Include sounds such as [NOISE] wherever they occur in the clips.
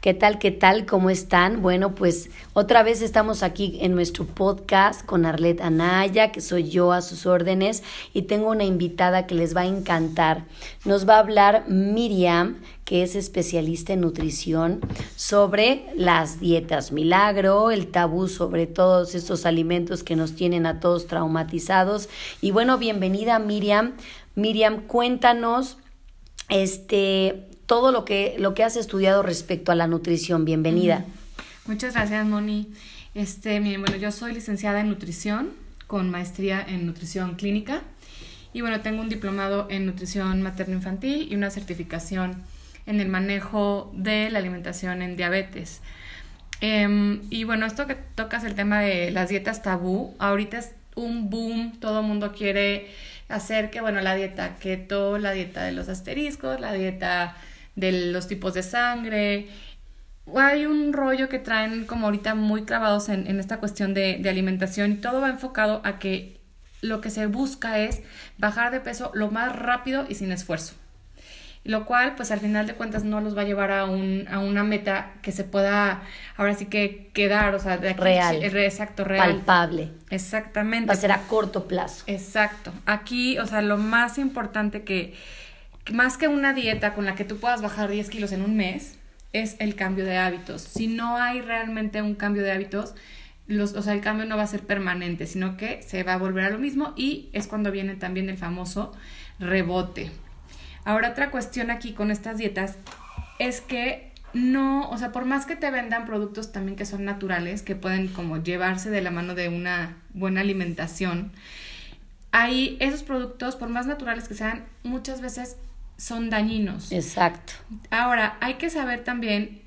¿Qué tal? ¿Qué tal? ¿Cómo están? Bueno, pues otra vez estamos aquí en nuestro podcast con Arlet Anaya, que soy yo a sus órdenes, y tengo una invitada que les va a encantar. Nos va a hablar Miriam, que es especialista en nutrición, sobre las dietas milagro, el tabú sobre todos estos alimentos que nos tienen a todos traumatizados. Y bueno, bienvenida Miriam. Miriam, cuéntanos, este, todo lo que, lo que has estudiado respecto a la nutrición. Bienvenida. Muchas gracias, Moni. Este, bueno, yo soy licenciada en nutrición con maestría en nutrición clínica y bueno, tengo un diplomado en nutrición materno-infantil y una certificación en el manejo de la alimentación en diabetes. Em, y bueno, esto que tocas el tema de las dietas tabú, ahorita es un boom, todo el mundo quiere hacer que, bueno, la dieta keto, la dieta de los asteriscos, la dieta de los tipos de sangre. Hay un rollo que traen como ahorita muy clavados en, en esta cuestión de, de alimentación y todo va enfocado a que lo que se busca es bajar de peso lo más rápido y sin esfuerzo lo cual pues al final de cuentas no los va a llevar a, un, a una meta que se pueda ahora sí que quedar, o sea, de aquí, real. exacto, real. Palpable. Exactamente. Va a ser a corto plazo. Exacto. Aquí, o sea, lo más importante que, más que una dieta con la que tú puedas bajar 10 kilos en un mes, es el cambio de hábitos. Si no hay realmente un cambio de hábitos, los, o sea, el cambio no va a ser permanente, sino que se va a volver a lo mismo y es cuando viene también el famoso rebote. Ahora otra cuestión aquí con estas dietas es que no, o sea, por más que te vendan productos también que son naturales, que pueden como llevarse de la mano de una buena alimentación, ahí esos productos, por más naturales que sean, muchas veces son dañinos. Exacto. Ahora, hay que saber también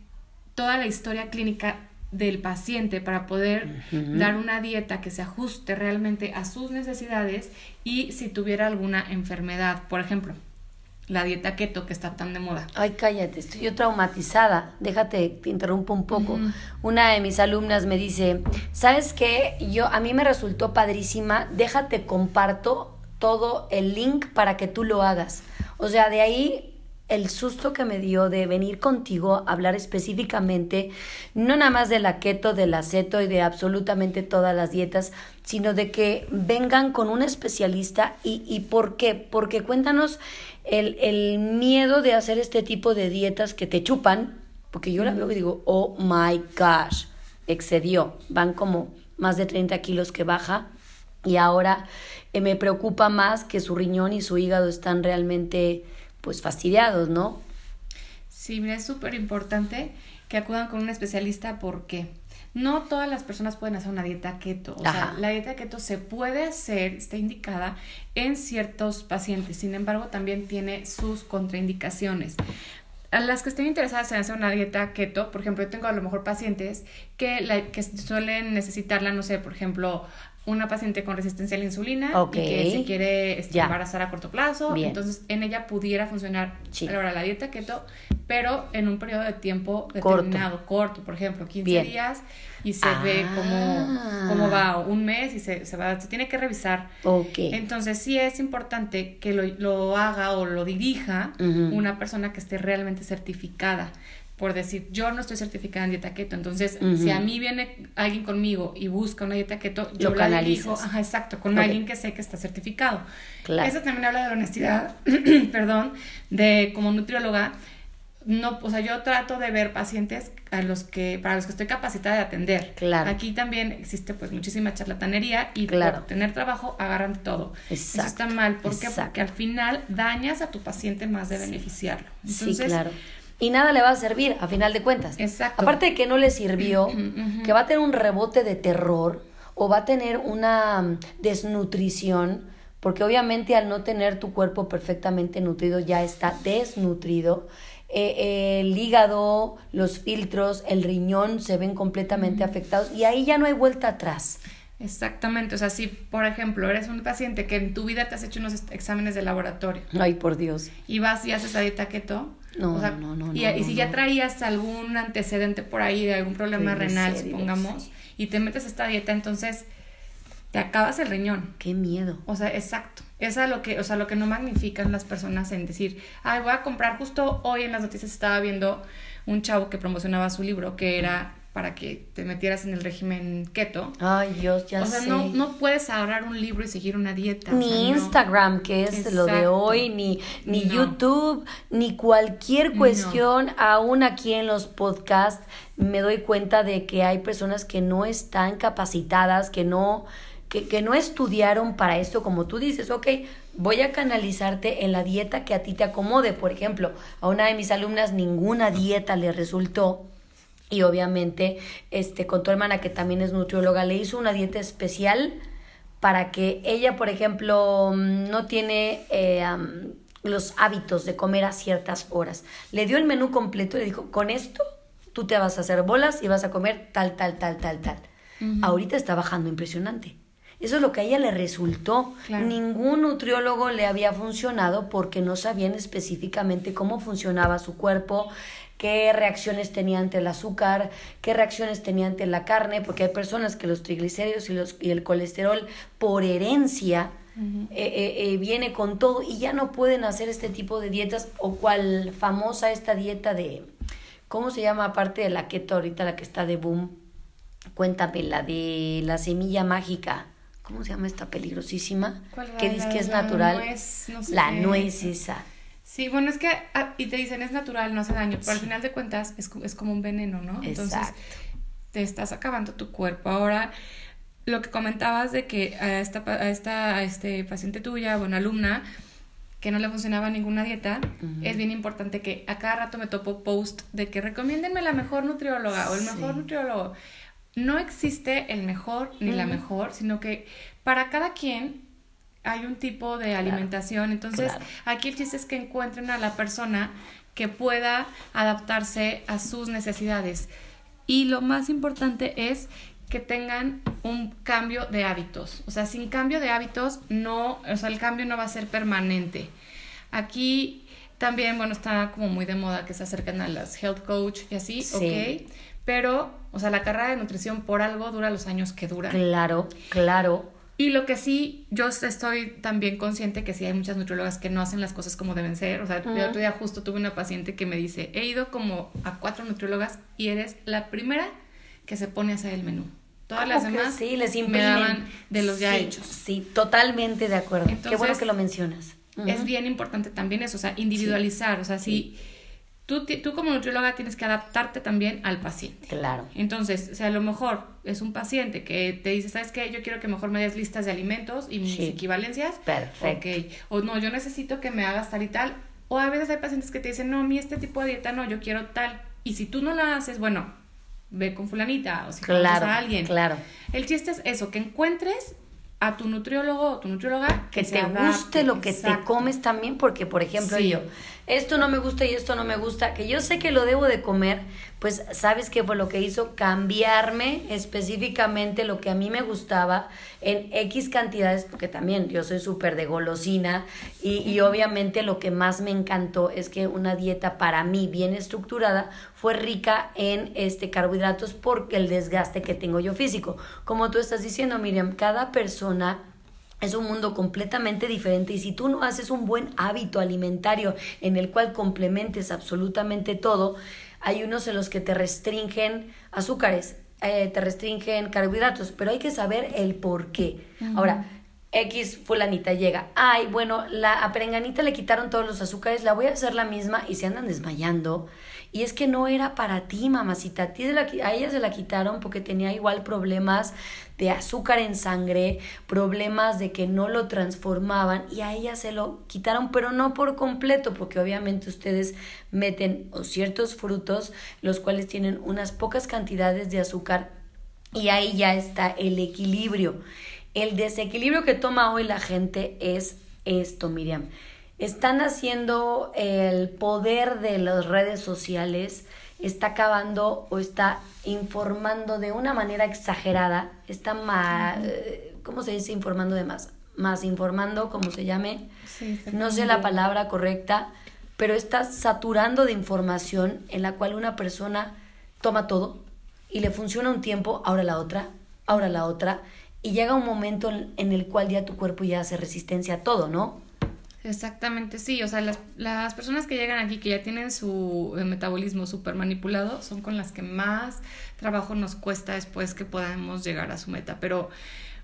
toda la historia clínica del paciente para poder dar una dieta que se ajuste realmente a sus necesidades y si tuviera alguna enfermedad, por ejemplo la dieta keto que está tan de moda. Ay, cállate, estoy yo traumatizada. Déjate, te interrumpo un poco. Una de mis alumnas me dice, ¿sabes qué? Yo, a mí me resultó padrísima, déjate comparto todo el link para que tú lo hagas. O sea, de ahí el susto que me dio de venir contigo a hablar específicamente, no nada más de la keto, del aceto y de absolutamente todas las dietas, sino de que vengan con un especialista y, y por qué, porque cuéntanos el, el miedo de hacer este tipo de dietas que te chupan, porque yo la veo y digo, oh my gosh, excedió, van como más de 30 kilos que baja y ahora eh, me preocupa más que su riñón y su hígado están realmente pues fastidiados, ¿no? Sí, mira, es súper importante que acudan con un especialista porque no todas las personas pueden hacer una dieta keto. O sea, la dieta keto se puede hacer, está indicada en ciertos pacientes. Sin embargo, también tiene sus contraindicaciones. A las que estén interesadas en hacer una dieta keto, por ejemplo, yo tengo a lo mejor pacientes que, la, que suelen necesitarla, no sé, por ejemplo, una paciente con resistencia a la insulina y que se quiere este, embarazar a corto plazo. Entonces, en ella pudiera funcionar ahora la dieta keto, pero en un periodo de tiempo determinado, corto, por ejemplo, 15 días, y se ve cómo, cómo, va un mes y se, se, va, se tiene que revisar. Entonces, sí es importante que lo, lo haga o lo dirija una persona que esté realmente certificada por decir, yo no estoy certificada en dieta keto, entonces si a mí viene alguien conmigo y busca una dieta keto, yo la dirijo, ajá, exacto, con alguien que sé que está certificado. Claro. Eso también habla de la honestidad, [CLEARS THROAT] perdón, de como nutrióloga, no, o sea, yo trato de ver pacientes a los que, para los que estoy capacitada de atender. Claro. Aquí también existe pues muchísima charlatanería y claro. por tener trabajo agarran todo. Exacto. Eso está mal. ¿Por qué? Porque al final dañas a tu paciente más de beneficiarlo. sí, claro y nada le va a servir a final de cuentas. Exacto. Aparte de que no le sirvió, [CLEARS THROAT] que va a tener un rebote de terror o va a tener una mm, desnutrición, porque obviamente al no tener tu cuerpo perfectamente nutrido ya está desnutrido. Eh, el hígado, los filtros, el riñón se ven completamente afectados y ahí ya no hay vuelta atrás. Exactamente, o sea, si por ejemplo eres un paciente que en tu vida te has hecho unos exámenes de laboratorio. Ay, por Dios. Y vas y haces la dieta keto. No, no, no, y, y si ya traías algún antecedente por ahí de algún problema renal, supongamos, y te metes a esta dieta, entonces te acabas el riñón. Qué miedo. O sea, exacto. Esa es lo que, o sea, lo que no magnifican las personas en decir, ay, voy a comprar, justo hoy en las noticias estaba viendo un chavo que promocionaba su libro que era para que te metieras en el régimen keto. Ay, Dios, ya O sea, no, no puedes agarrar un libro y seguir una dieta. Ni Instagram, que es lo de hoy, ni, ni YouTube, ni cualquier cuestión, aún aquí en los podcasts, me doy cuenta de que hay personas que no están capacitadas, que no, que, que no estudiaron para esto, como tú dices, ok, voy a canalizarte en la dieta que a ti te acomode. Por ejemplo, a una de mis alumnas ninguna dieta le resultó y obviamente este con tu hermana que también es nutrióloga le hizo una dieta especial para que ella por ejemplo mm, no tiene eh, los hábitos de comer a ciertas horas. Le dio el menú completo y le dijo con esto tú te vas a hacer bolas y vas a comer tal tal tal tal tal ahorita está bajando impresionante. Eso es lo que a ella le resultó. Ningún nutriólogo le había funcionado porque no sabían específicamente cómo funcionaba su cuerpo, qué reacciones tenía ante el azúcar, qué reacciones tenía ante la carne, porque hay personas que los triglicéridos y, los, y el colesterol por herencia eh, eh, eh, viene con todo y ya no pueden hacer este tipo de dietas o cual famosa esta dieta de, ¿cómo se llama aparte de la keto ahorita, la que está de boom? Cuéntame, la de la semilla mágica. ¿Cómo se llama esta peligrosísima? que dice que es natural. la nuez esa. Sí, bueno, es que, ah, y te dicen, es natural, no hace daño, pero al final de cuentas es, es como un veneno, ¿no? Entonces, te estás acabando tu cuerpo. Ahora, lo que comentabas de que a esta, a esta a este paciente tuya, bueno, alumna, que no le funcionaba ninguna dieta, es bien importante que a cada rato me topo post de que recomiéndenme la mejor nutrióloga o el mejor nutriólogo. No existe el mejor ni la mejor, sino que para cada quien hay un tipo de alimentación. Entonces, aquí el chiste es que encuentren a la persona que pueda adaptarse a sus necesidades. Y lo más importante es que tengan un cambio de hábitos. O sea, sin cambio de hábitos, no, o sea, el cambio no va a ser permanente. Aquí también, bueno, está como muy de moda que se acercan a las health coach y así, ok. Pero, o sea, la carrera de nutrición por algo dura los años que dura. Claro, claro. Y lo que sí, yo estoy también consciente que sí hay muchas nutriólogas que no hacen las cosas como deben ser. O sea, el otro día justo tuve una paciente que me dice, he ido como a cuatro nutriólogas y eres la primera que se pone a hacer el menú. Todas las demás sí, les me daban de los ya hechos. Sí, totalmente de acuerdo. Qué bueno que lo mencionas. Es bien importante también eso, o sea, individualizar. O sea, si tú, tú como nutrióloga tienes que adaptarte también al paciente. Claro. Entonces, o sea, a lo mejor es un paciente que te dice, ¿sabes qué? Yo quiero que mejor me des listas de alimentos y mis equivalencias. Perfecto. O no, yo necesito que me hagas tal y tal. O a veces hay pacientes que te dicen, no, a mí este tipo de dieta no, yo quiero tal. Y si tú no la haces, bueno, ve con fulanita o si claro, a alguien. Claro. El chiste es eso, que encuentres a tu nutriólogo o tu nutrióloga que, te guste lo que te comes también, porque por ejemplo yo esto no me gusta y esto no me gusta, que yo sé que lo debo de comer, pues sabes qué fue lo que hizo cambiarme específicamente lo que a mí me gustaba en X cantidades, porque también yo soy súper de golosina y, y obviamente lo que más me encantó es que una dieta para mí bien estructurada fue rica en este carbohidratos porque el desgaste que tengo yo físico. Como tú estás diciendo, Miriam, cada persona es un mundo completamente diferente y si tú no haces un buen hábito alimentario en el cual complementes absolutamente todo, hay unos en los que te restringen azúcares, eh, te restringen carbohidratos, pero hay que saber el por qué. Ahora, X fulanita llega, ay, bueno, la a Perenganita le quitaron todos los azúcares, la voy a hacer la misma y se andan desmayando y es que no era para ti, mamacita. A, ti a ella se la quitaron porque tenía igual problemas de azúcar en sangre, problemas de que no lo transformaban y a ella se lo quitaron, pero no por completo, porque obviamente ustedes meten ciertos frutos, los cuales tienen unas pocas cantidades de azúcar y ahí ya está el equilibrio. El desequilibrio que toma hoy la gente es esto, Miriam. Están haciendo el poder de las redes sociales, está acabando o está informando de una manera exagerada, está más, ¿cómo se dice informando de más? Más informando, como se llame, no sé la palabra correcta, pero está saturando de información en la cual una persona toma todo y le funciona un tiempo, ahora la otra, ahora la otra, y llega un momento en el cual ya tu cuerpo ya hace resistencia a todo, ¿no? Exactamente, sí. O sea, las, las personas que llegan aquí, que ya tienen su eh, metabolismo súper manipulado, son con las que más trabajo nos cuesta después que podamos llegar a su meta. Pero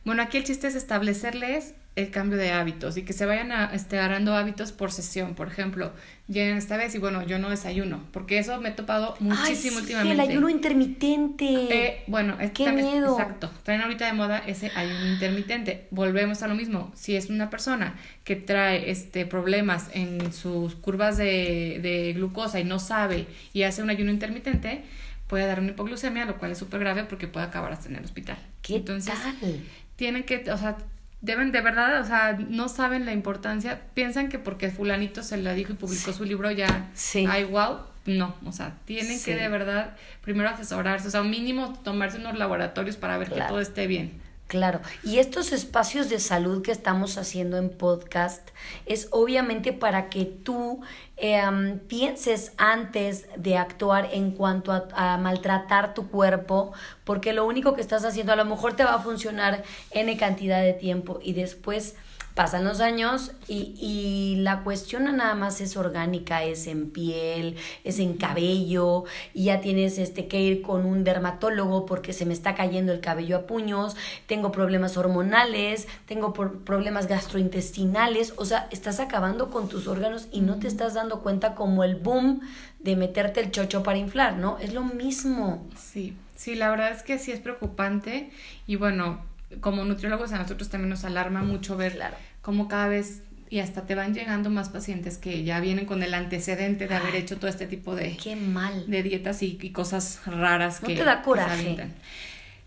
bueno, aquí el chiste es establecerles el cambio de hábitos y que se vayan a, este, agarrando hábitos por sesión. Por ejemplo, llegan esta vez y bueno, yo no desayuno, porque eso me he topado muchísimo últimamente. El ayuno intermitente. Eh, bueno, es, Qué miedo. exacto. Traen ahorita de moda ese ayuno intermitente. Volvemos a lo mismo. Si es una persona que trae este problemas en sus curvas de, de glucosa y no sabe y hace un ayuno intermitente, puede dar una hipoglucemia, lo cual es súper grave porque puede acabar hasta en el hospital. ¿Qué Entonces, tal? tienen que, o sea, deben de verdad, o sea, no saben la importancia, piensan que porque fulanito se la dijo y publicó su libro ya, Sí. ay, wow, no, o sea, tienen Sí. que de verdad primero asesorarse, o sea, mínimo tomarse unos laboratorios para ver que todo esté bien. Claro, y estos espacios de salud que estamos haciendo en podcast es obviamente para que tú em, pienses antes de actuar en cuanto a, a maltratar tu cuerpo, porque lo único que estás haciendo a lo mejor te va a funcionar N cantidad de tiempo y después pasan los años y, y la cuestión no nada más es orgánica, es en piel, es en cabello, y ya tienes este que ir con un dermatólogo porque se me está cayendo el cabello a puños, tengo problemas hormonales, tengo por- problemas gastrointestinales, o sea, estás acabando con tus órganos y no te estás dando cuenta como el boom de meterte el chocho para inflar, ¿no? Es lo mismo. Sí, sí, la verdad es que sí es preocupante y bueno, como nutriólogos a nosotros también nos alarma mucho ver Claro. cómo cada vez y hasta te van llegando más pacientes que ya vienen con el antecedente de haber Ay. hecho todo este tipo de, Qué mal. de dietas y, y cosas raras ¿No que te da coraje? no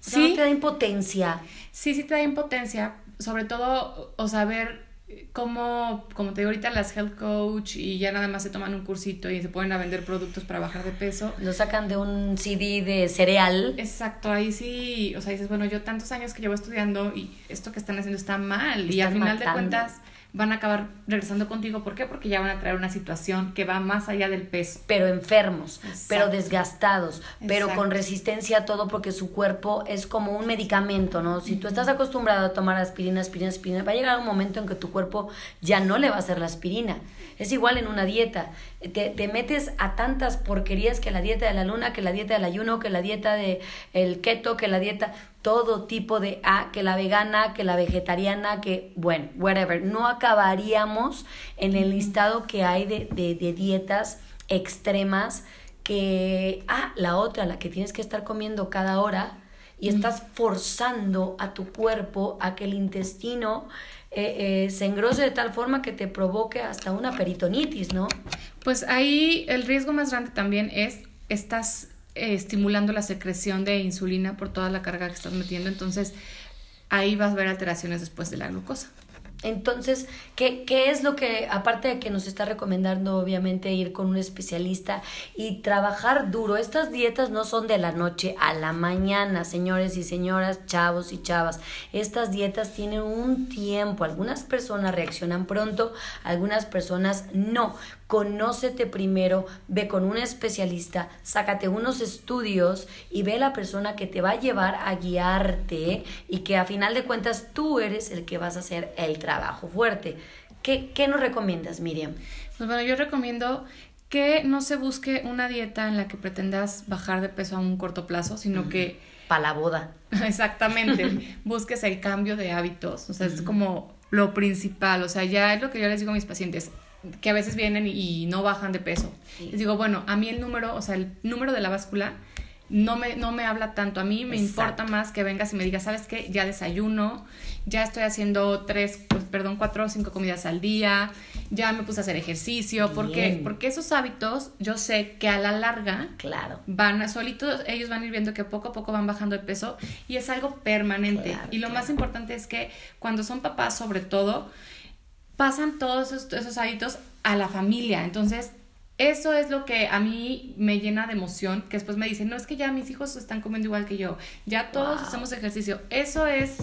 Sí, te da impotencia. sí, sí te da impotencia, sobre todo, o saber cómo, como te digo ahorita, las health coach y ya nada más se toman un cursito y se ponen a vender productos para bajar de peso. Lo sacan de un CD de cereal. Exacto, ahí sí, o sea, dices, bueno, yo tantos años que llevo estudiando y esto que están haciendo está mal y al final de cuentas van a acabar regresando contigo. ¿Por qué? Porque ya van a traer una situación que va más allá del peso. pero enfermos, Exacto. pero desgastados, pero con resistencia a todo porque su cuerpo es como un medicamento, ¿no? Si tú estás acostumbrado a tomar aspirina, aspirina, aspirina, va a llegar un momento en que tu cuerpo ya no le va a hacer la aspirina. Es igual en una dieta. Te, te metes a tantas porquerías que la dieta de la luna, que la dieta del ayuno, que la dieta de el keto, que la dieta todo tipo de ah, que la vegana, que la vegetariana, que bueno, whatever. No acabaríamos en el listado que hay de, de, de dietas extremas que, ah, la otra, la que tienes que estar comiendo cada hora y estás forzando a tu cuerpo a que el intestino eh, eh, se engrose de tal forma que te provoque hasta una peritonitis, ¿no? Pues ahí el riesgo más grande también es, estás eh, estimulando la secreción de insulina por toda la carga que estás metiendo, entonces ahí vas a ver alteraciones después de la glucosa. Entonces, ¿qué, ¿qué es lo que, aparte de que nos está recomendando, obviamente, ir con un especialista y trabajar duro? Estas dietas no son de la noche a la mañana, señores y señoras, chavos y chavas. Estas dietas tienen un tiempo. Algunas personas reaccionan pronto, algunas personas no. Conócete primero, ve con un especialista, sácate unos estudios y ve la persona que te va a llevar a guiarte y que a final de cuentas tú eres el que vas a hacer el trabajo fuerte. ¿Qué, qué nos recomiendas, Miriam? Pues bueno, yo recomiendo que no se busque una dieta en la que pretendas bajar de peso a un corto plazo, sino que Para la boda. [LAUGHS] exactamente [LAUGHS] busques el cambio de hábitos. O sea, es como lo principal. O sea, ya es lo que yo les digo a mis pacientes que a veces vienen y, y no bajan de peso. Sí. Les digo, bueno, a mí el número, o sea, el número de la báscula no me, no me habla tanto. A mí me Exacto. importa más que vengas y me digas, ¿sabes qué? Ya desayuno, ya estoy haciendo tres, pues, perdón, cuatro o cinco comidas al día, ya me puse a hacer ejercicio. ¿Por qué? Porque esos hábitos yo sé que a la larga Claro. van a- solitos, ellos van a ir viendo que poco a poco van bajando de peso y es algo permanente. Claro, y lo claro. más importante es que cuando son papás, sobre todo, pasan todos esos, esos hábitos a la familia. Entonces, eso es lo que a mí me llena de emoción, que después me dicen, no es que ya mis hijos están comiendo igual que yo, ya todos Wow. hacemos ejercicio. Eso es,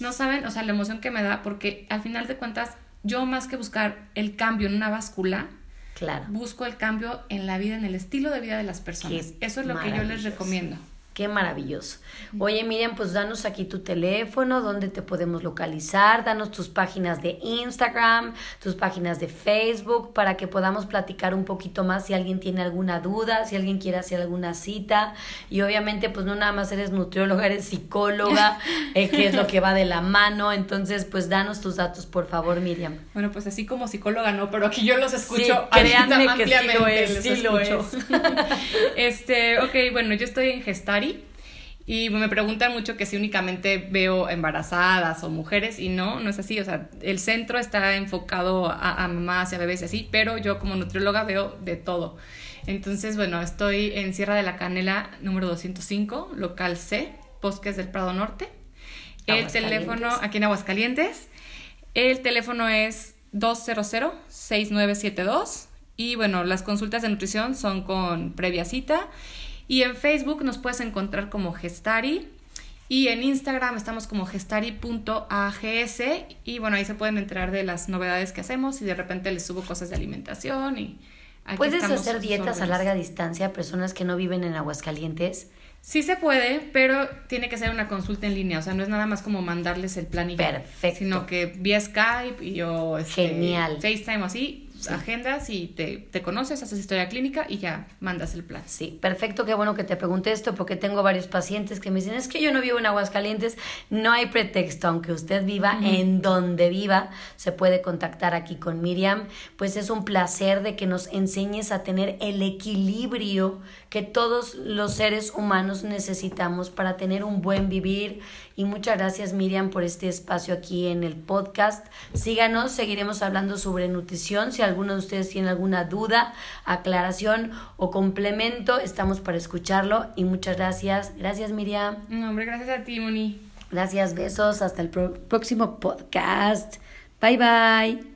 no saben, o sea, la emoción que me da, porque al final de cuentas, yo más que buscar el cambio en una báscula, Claro. busco el cambio en la vida, en el estilo de vida de las personas. Qué Eso es lo que yo les recomiendo. Qué maravilloso. Oye, Miriam, pues danos aquí tu teléfono, dónde te podemos localizar, danos tus páginas de Instagram, tus páginas de Facebook, para que podamos platicar un poquito más si alguien tiene alguna duda, si alguien quiere hacer alguna cita. Y obviamente, pues no nada más eres nutrióloga, eres psicóloga, [LAUGHS] eh, que es lo que va de la mano. Entonces, pues danos tus datos, por favor, Miriam. Bueno, pues así como psicóloga no, pero aquí yo los escucho. Sí, créanme que sí lo es, sí lo es. [LAUGHS] este, ok, bueno, yo estoy en Gestari y me preguntan mucho que si únicamente veo embarazadas o mujeres y no, no es así. O sea, el centro está enfocado a, mamás y a bebés y así, pero yo como nutrióloga veo de todo. Entonces, bueno, estoy en Sierra de la Canela número 205, local C, Bosques del Prado Norte. El teléfono, aquí en Aguascalientes, el teléfono es 200-6972 y bueno, las consultas de nutrición son con previa cita y en Facebook nos puedes encontrar como Gestari. Y en Instagram estamos como gestari.ags y bueno, ahí se pueden enterar de las novedades que hacemos y de repente les subo cosas de alimentación y... ¿Puedes hacer dietas a larga distancia a personas que no viven en Aguascalientes? Sí se puede, pero tiene que ser una consulta en línea, o sea, no es nada más como mandarles el plan y Perfecto. sino que vía Skype y o este, Genial. FaceTime o así, agendas y te, te, conoces, haces historia clínica y ya mandas el plan. Sí, perfecto, qué bueno que te pregunte esto porque tengo varios pacientes que me dicen, es que yo no vivo en Aguascalientes, no hay pretexto, aunque usted viva en donde viva, se puede contactar aquí con Miriam, pues es un placer de que nos enseñes a tener el equilibrio que todos los seres humanos necesitamos para tener un buen vivir y muchas gracias Miriam por este espacio aquí en el podcast. Síganos, seguiremos hablando sobre nutrición. Si alguno de ustedes tiene alguna duda, aclaración o complemento, estamos para escucharlo y muchas gracias. Gracias Miriam. No, hombre, gracias a ti, Moni. Gracias, besos, hasta el próximo podcast. Bye bye.